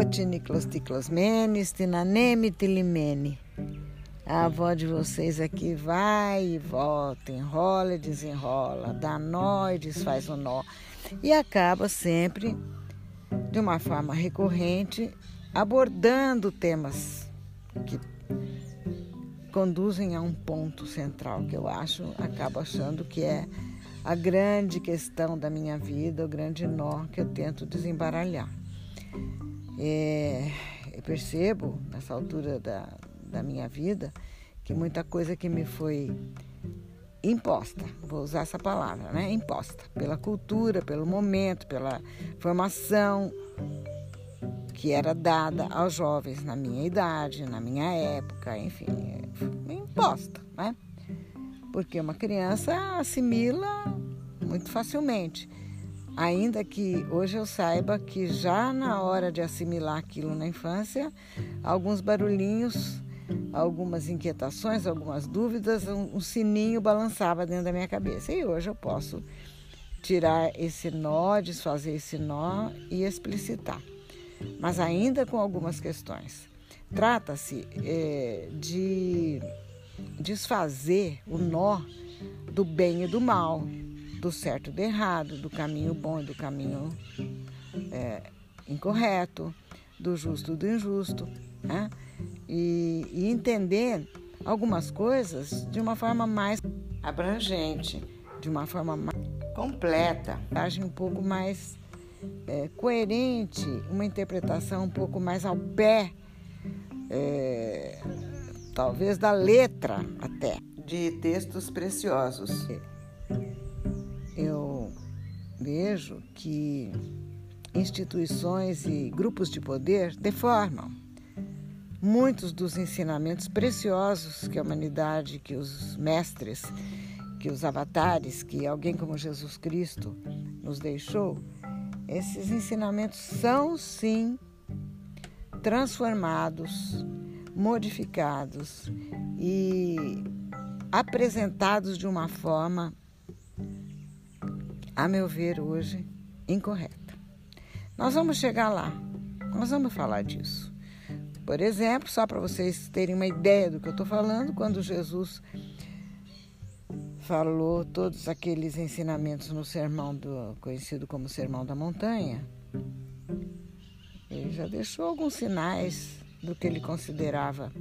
Otiniclosticlosmenes, tinaneme tilimene. A avó de vocês aqui vai e volta, enrola e desenrola, dá nó e desfaz o nó. E acaba sempre, de uma forma recorrente, abordando temas que conduzem a um ponto central que eu acho, acabo achando que é a grande questão da minha vida, o grande nó que eu tento desembaralhar. É, eu percebo, nessa altura da, da minha vida, que muita coisa que me foi imposta, vou usar essa palavra, né? Imposta pela cultura, pelo momento, pela formação que era dada aos jovens na minha idade, na minha época, enfim, imposta, né? Porque uma criança assimila muito facilmente. Ainda que hoje eu saiba que já na hora de assimilar aquilo na infância, alguns barulhinhos, algumas inquietações, algumas dúvidas, um, sininho balançava dentro da minha cabeça. E hoje eu posso tirar esse nó, desfazer esse nó e explicitar. Mas ainda com algumas questões. Trata-se é, de desfazer o nó do bem e do mal, do certo e do errado, do caminho bom e do caminho é, incorreto, do justo e do injusto, né? e, e entender algumas coisas de uma forma mais abrangente, de uma forma mais completa, um pouco mais é, coerente, uma interpretação um pouco mais ao pé, é, talvez da letra até, de textos preciosos eu vejo que instituições e grupos de poder deformam muitos dos ensinamentos preciosos que a humanidade, que os mestres, que os avatares, que alguém como Jesus Cristo nos deixou, esses ensinamentos são sim transformados, modificados e apresentados de uma forma a meu ver, hoje incorreta. Nós vamos chegar lá, nós vamos falar disso. Por exemplo, só para vocês terem uma ideia do que eu estou falando, quando Jesus falou todos aqueles ensinamentos no sermão do, conhecido como Sermão da Montanha, ele já deixou alguns sinais do que ele considerava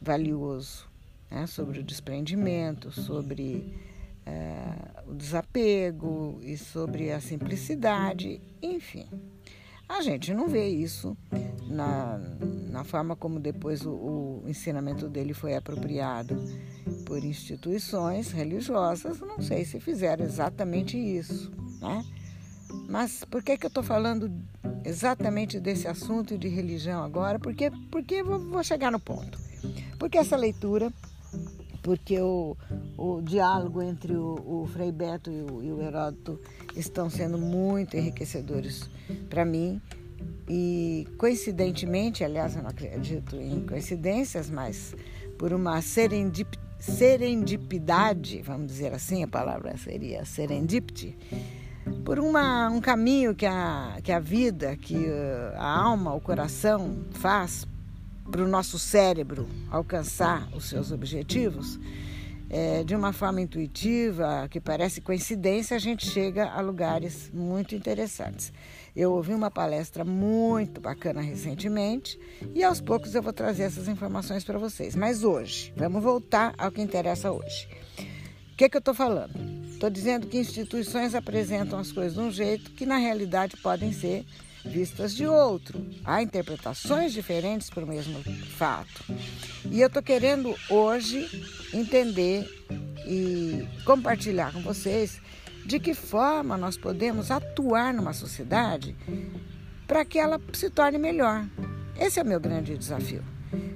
valioso, né? sobre o desprendimento, sobre é, o desapego e sobre a simplicidade, enfim. A gente não vê isso na, na forma como depois o, o ensinamento dele foi apropriado por instituições religiosas. Não sei se fizeram exatamente isso, né? Mas por que, que eu estou falando exatamente desse assunto de religião agora? Porque, porque vou, vou chegar no ponto. Porque essa leitura porque o, o diálogo entre o, o Frei Beto e o, e o Heródoto estão sendo muito enriquecedores para mim. E coincidentemente, aliás, eu não acredito em coincidências, mas por uma serendip, serendipidade, vamos dizer assim, a palavra seria serendipity, por uma, um caminho que a, que a vida, que a alma, o coração faz para o nosso cérebro alcançar os seus objetivos, é, de uma forma intuitiva, que parece coincidência, a gente chega a lugares muito interessantes. Eu ouvi uma palestra muito bacana recentemente e aos poucos eu vou trazer essas informações para vocês. Mas hoje, vamos voltar ao que interessa hoje. O que, que eu estou falando? Estou dizendo que instituições apresentam as coisas de um jeito que na realidade podem ser vistas de outro. Há interpretações diferentes para o mesmo fato. E eu estou querendo hoje entender e compartilhar com vocês de que forma nós podemos atuar numa sociedade para que ela se torne melhor. Esse é o meu grande desafio.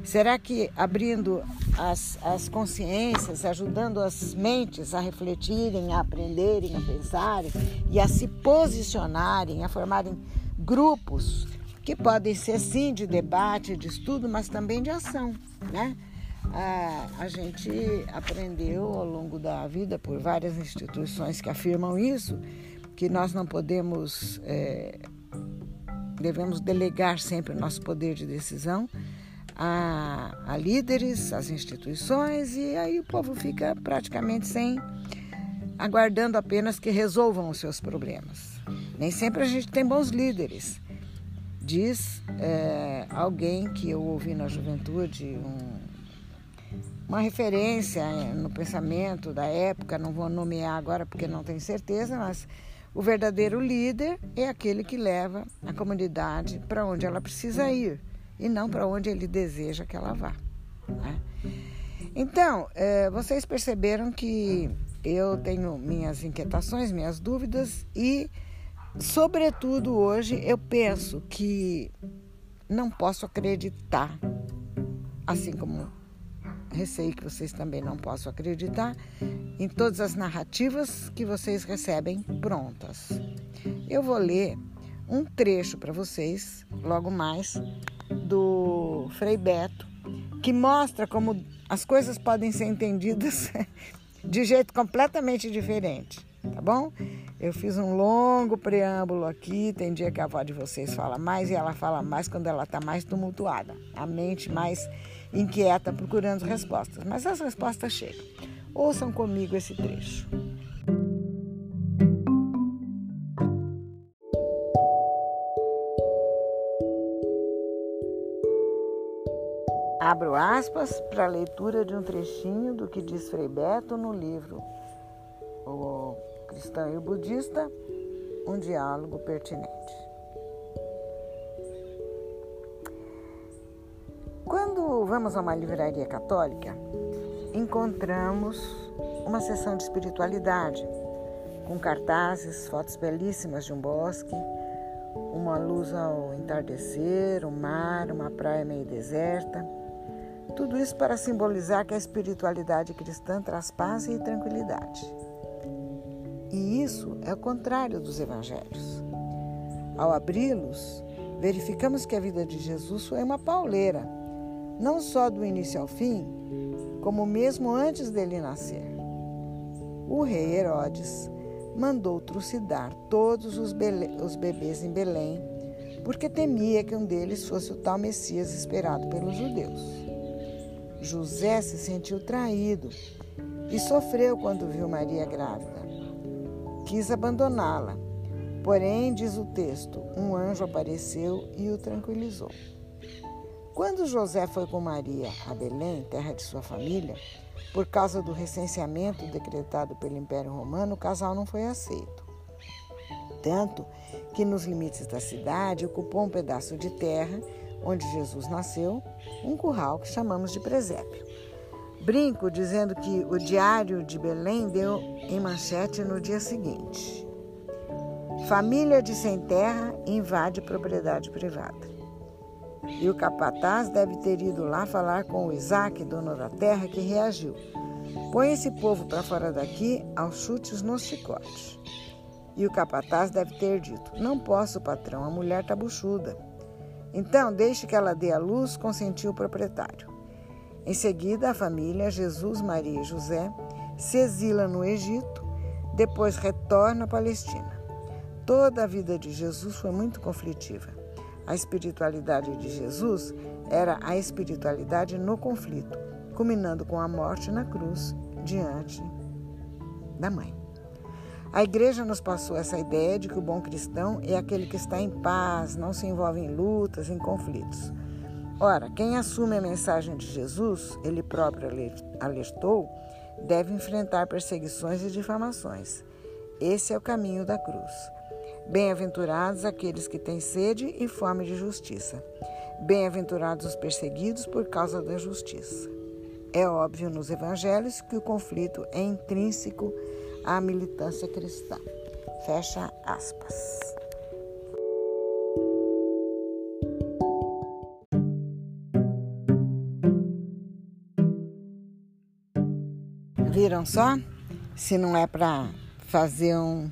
Será que abrindo as, as consciências, ajudando as mentes a refletirem, a aprenderem, a pensarem e a se posicionarem, a formarem grupos que podem ser sim de debate, de estudo, mas também de ação, né? A, a gente aprendeu ao longo da vida por várias instituições que afirmam isso, que nós não podemos é, devemos delegar sempre o nosso poder de decisão a, a líderes, às instituições, e aí o povo fica praticamente sem, aguardando apenas que resolvam os seus problemas. Nem sempre a gente tem bons líderes. Diz é, alguém que eu ouvi na juventude, um, uma referência no pensamento da época, não vou nomear agora porque não tenho certeza, mas o verdadeiro líder é aquele que leva a comunidade para onde ela precisa ir e não para onde ele deseja que ela vá. Né? Então, é, vocês perceberam que eu tenho minhas inquietações, minhas dúvidas e, sobretudo hoje, eu penso que não posso acreditar, assim como receio que vocês também não possam acreditar, em todas as narrativas que vocês recebem prontas. Eu vou ler um trecho para vocês, logo mais, do Frei Beto, que mostra como as coisas podem ser entendidas de jeito completamente diferente, tá bom? Eu fiz um longo preâmbulo aqui, tem dia que a avó de vocês fala mais e ela fala mais quando ela está mais tumultuada, a mente mais inquieta procurando respostas, mas as respostas chegam. Ouçam comigo esse trecho. Abro aspas para a leitura de um trechinho do que diz Frei Beto no livro O Cristão e o Budista, um diálogo pertinente. Quando vamos a uma livraria católica, encontramos uma sessão de espiritualidade, com cartazes, fotos belíssimas de um bosque, uma luz ao entardecer, um mar, uma praia meio deserta tudo isso para simbolizar que a espiritualidade cristã traz paz e tranquilidade. E isso é o contrário dos evangelhos. Ao abri-los, verificamos que a vida de Jesus foi uma pauleira, não só do início ao fim, como mesmo antes dele nascer. O rei Herodes mandou trucidar todos os, os bebês em Belém, porque temia que um deles fosse o tal Messias esperado pelos judeus. José se sentiu traído e sofreu quando viu Maria grávida. Quis abandoná-la, porém, diz o texto, um anjo apareceu e o tranquilizou. Quando José foi com Maria a Belém, terra de sua família, por causa do recenseamento decretado pelo Império Romano, o casal não foi aceito. Tanto que, nos limites da cidade, ocupou um pedaço de terra onde Jesus nasceu, um curral que chamamos de presépio. Brinco dizendo que o Diário de Belém deu em manchete no dia seguinte: Família de sem terra invade propriedade privada. E o capataz deve ter ido lá falar com o Isaac, dono da terra, que reagiu. Põe esse povo para fora daqui aos chutes nos chicotes. E o capataz deve ter dito: Não posso, patrão, a mulher está buchuda. Então, deixe que ela dê a luz, consentiu o proprietário. Em seguida, a família, Jesus, Maria e José, se exila no Egito, depois retorna à Palestina. Toda a vida de Jesus foi muito conflitiva. A espiritualidade de Jesus era a espiritualidade no conflito, culminando com a morte na cruz diante da mãe. A igreja nos passou essa ideia de que o bom cristão é aquele que está em paz, não se envolve em lutas, em conflitos. Ora, quem assume a mensagem de Jesus, ele próprio alertou, deve enfrentar perseguições e difamações. Esse é o caminho da cruz. Bem-aventurados aqueles que têm sede e fome de justiça. Bem-aventurados os perseguidos por causa da justiça. É óbvio nos evangelhos que o conflito é intrínseco à militância cristã. Fecha aspas. Viram só? Se não é para fazer um,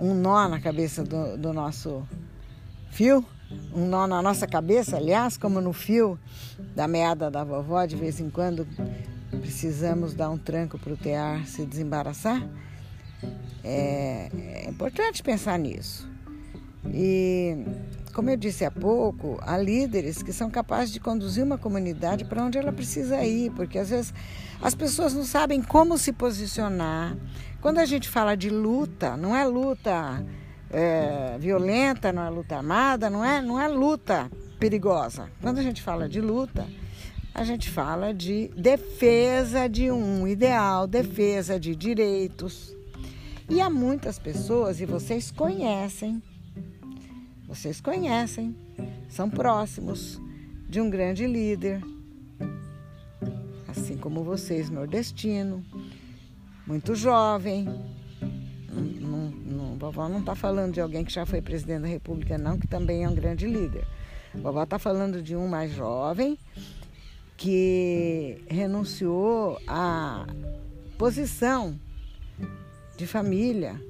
um nó na cabeça do, do nosso fio, um nó na nossa cabeça, aliás, como no fio da meada da vovó, de vez em quando precisamos dar um tranco para o tear se desembaraçar. É, é importante pensar nisso. E como eu disse há pouco, há líderes que são capazes de conduzir uma comunidade para onde ela precisa ir, porque às vezes as pessoas não sabem como se posicionar. Quando a gente fala de luta, não é luta é, violenta, não é luta armada, não é, não é luta perigosa. Quando a gente fala de luta, a gente fala de defesa de um ideal, defesa de direitos. E há muitas pessoas, e vocês conhecem, vocês conhecem, são próximos de um grande líder, assim como vocês, nordestino, muito jovem. Não, vovó não está falando de alguém que já foi presidente da República, não, que também é um grande líder. Vovó está falando de um mais jovem que renunciou à posição de família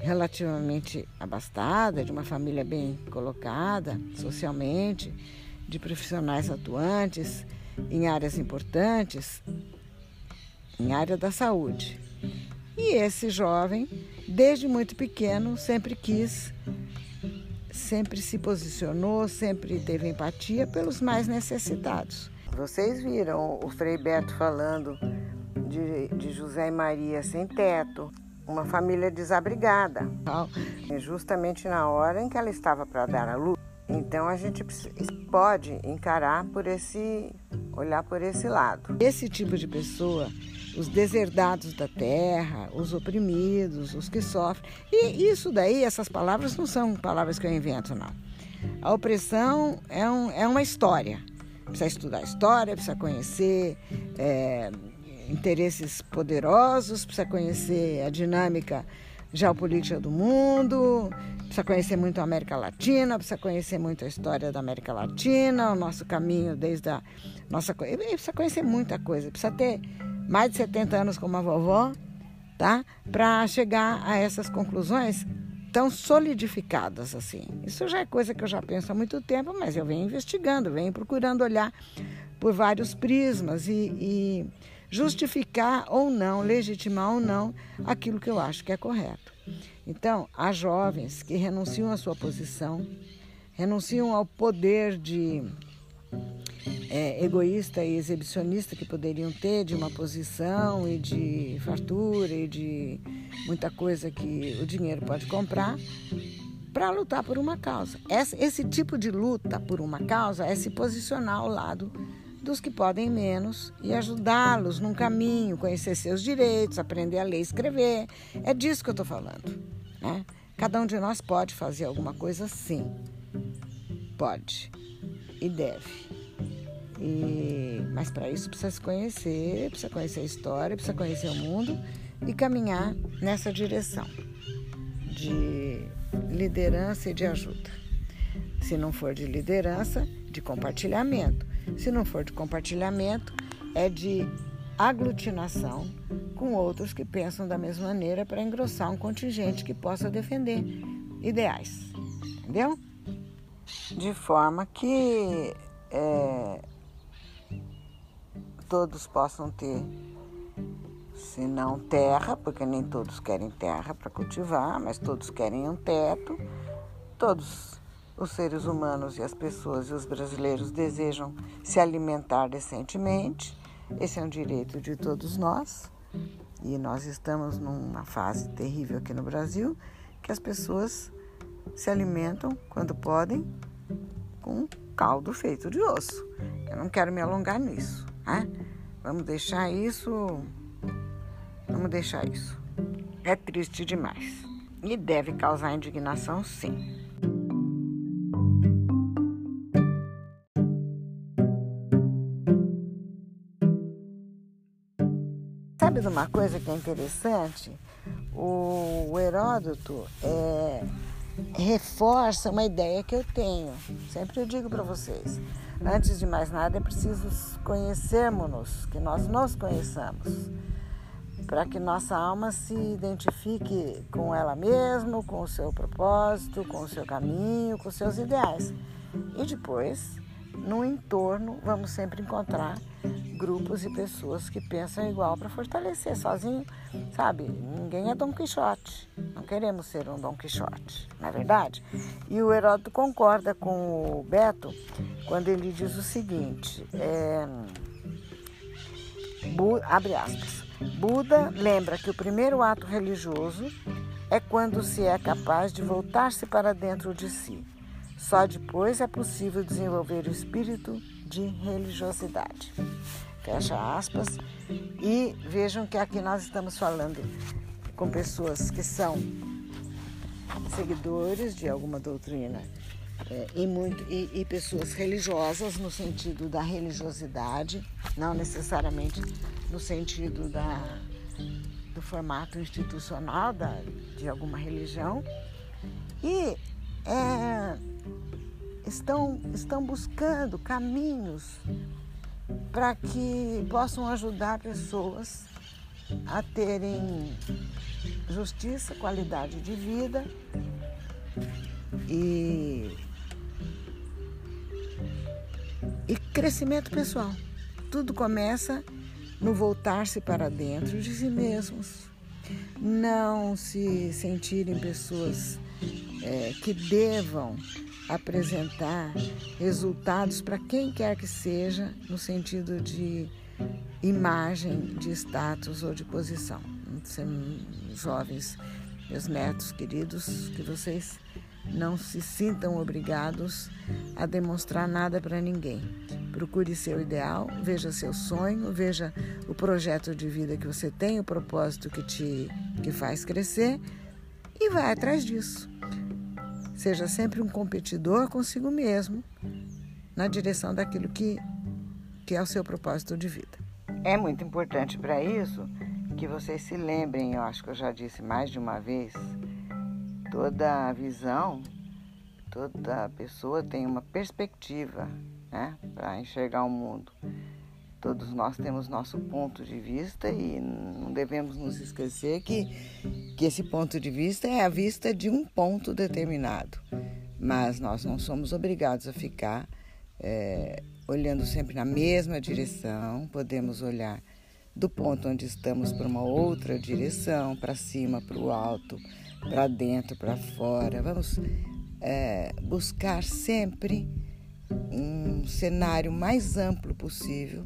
relativamente abastada, de uma família bem colocada socialmente, de profissionais atuantes em áreas importantes, em área da saúde. E esse jovem, desde muito pequeno, sempre quis, sempre se posicionou, sempre teve empatia pelos mais necessitados. Vocês viram o Frei Beto falando de, de José e Maria sem teto, uma família desabrigada, justamente na hora em que ela estava para dar a luz. Então a gente pode encarar por esse, olhar por esse lado. Esse tipo de pessoa, os deserdados da terra, os oprimidos, os que sofrem. E isso daí, essas palavras não são palavras que eu invento, não. A opressão é, um, é uma história. Precisa estudar história, precisa conhecer é, interesses poderosos, precisa conhecer a dinâmica geopolítica do mundo, precisa conhecer muito a América Latina, precisa conhecer muito a história da América Latina, o nosso caminho desde a nossa precisa conhecer muita coisa, precisa ter mais de 70 anos como a vovó, tá? Para chegar a essas conclusões tão solidificadas assim. Isso já é coisa que eu já penso há muito tempo, mas eu venho investigando, venho procurando olhar por vários prismas e, e justificar ou não, legitimar ou não aquilo que eu acho que é correto. Então, há jovens que renunciam à sua posição, renunciam ao poder de é, egoísta e exibicionista que poderiam ter de uma posição e de fartura e de muita coisa que o dinheiro pode comprar para lutar por uma causa. Esse, esse tipo de luta por uma causa é se posicionar ao lado dos que podem menos e ajudá-los num caminho, conhecer seus direitos, aprender a ler e escrever. É disso que eu estou falando. Né? Cada um de nós pode fazer alguma coisa sim. Pode e deve. E, mas para isso precisa se conhecer, precisa conhecer a história, precisa conhecer o mundo e caminhar nessa direção de liderança e de ajuda. Se não for de liderança, de compartilhamento. Se não for de compartilhamento, é de aglutinação com outros que pensam da mesma maneira para engrossar um contingente que possa defender ideais. Entendeu? De forma que é, todos possam ter, se não terra, porque nem todos querem terra para cultivar, mas todos querem um teto, todos os seres humanos e as pessoas e os brasileiros desejam se alimentar decentemente. Esse é um direito de todos nós. E nós estamos numa fase terrível aqui no Brasil que as pessoas se alimentam quando podem com caldo feito de osso. Eu não quero me alongar nisso, né? Vamos deixar isso. Vamos deixar isso. É triste demais. E deve causar indignação, sim. Sabe de uma coisa que é interessante? O, Heródoto é, reforça uma ideia que eu tenho. Sempre eu digo para vocês: antes de mais nada é preciso conhecermos-nos, que nós nos conheçamos, para que nossa alma se identifique com ela mesma, com o seu propósito, com o seu caminho, com os seus ideais. E depois no entorno vamos sempre encontrar grupos e pessoas que pensam igual para fortalecer sozinho, sabe? Ninguém é Dom Quixote. Não queremos ser um Dom Quixote, não é verdade? E o Heródoto concorda com o Beto quando ele diz o seguinte: é, abre aspas. Buda lembra que o primeiro ato religioso é quando se é capaz de voltar-se para dentro de si. Só depois é possível desenvolver o espírito de religiosidade. Fecha aspas. E vejam que aqui nós estamos falando com pessoas que são seguidores de alguma doutrina é, e, muito, e, e, pessoas religiosas no sentido da religiosidade, não necessariamente no sentido da, do formato institucional da, de alguma religião. E é, estão, estão buscando caminhos para que possam ajudar pessoas a terem justiça, qualidade de vida e, e crescimento pessoal. Tudo começa no voltar-se para dentro de si mesmos, não se sentirem pessoas é, que devam apresentar resultados para quem quer que seja, no sentido de imagem, de status ou de posição. Jovens, meus netos queridos, que vocês não se sintam obrigados a demonstrar nada para ninguém. Procure seu ideal, veja seu sonho, veja o projeto de vida que você tem, o propósito que te que faz crescer e vai atrás disso. Seja sempre um competidor consigo mesmo na direção daquilo que, que é o seu propósito de vida. É muito importante para isso que vocês se lembrem, eu acho que eu já disse mais de uma vez, toda visão, toda pessoa tem uma perspectiva né, para enxergar o mundo. Todos nós temos nosso ponto de vista e não devemos nos esquecer que, que esse ponto de vista é a vista de um ponto determinado. Mas nós não somos obrigados a ficar é, olhando sempre na mesma direção, podemos olhar do ponto onde estamos para uma outra direção, para cima, para o alto, para dentro, para fora. Vamos é, buscar sempre um cenário mais amplo possível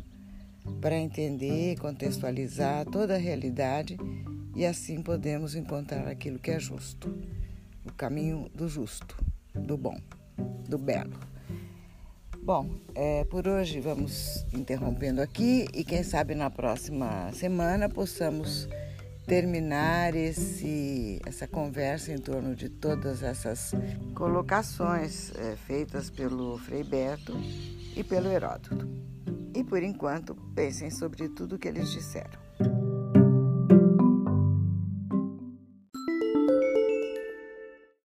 para entender, contextualizar toda a realidade e assim podemos encontrar aquilo que é justo, o caminho do justo, do bom, do belo. Bom, é, por hoje vamos interrompendo aqui e quem sabe na próxima semana possamos terminar esse, essa conversa em torno de todas essas colocações é, feitas pelo Frei Beto e pelo Heródoto. E por enquanto, pensem sobre tudo o que eles disseram.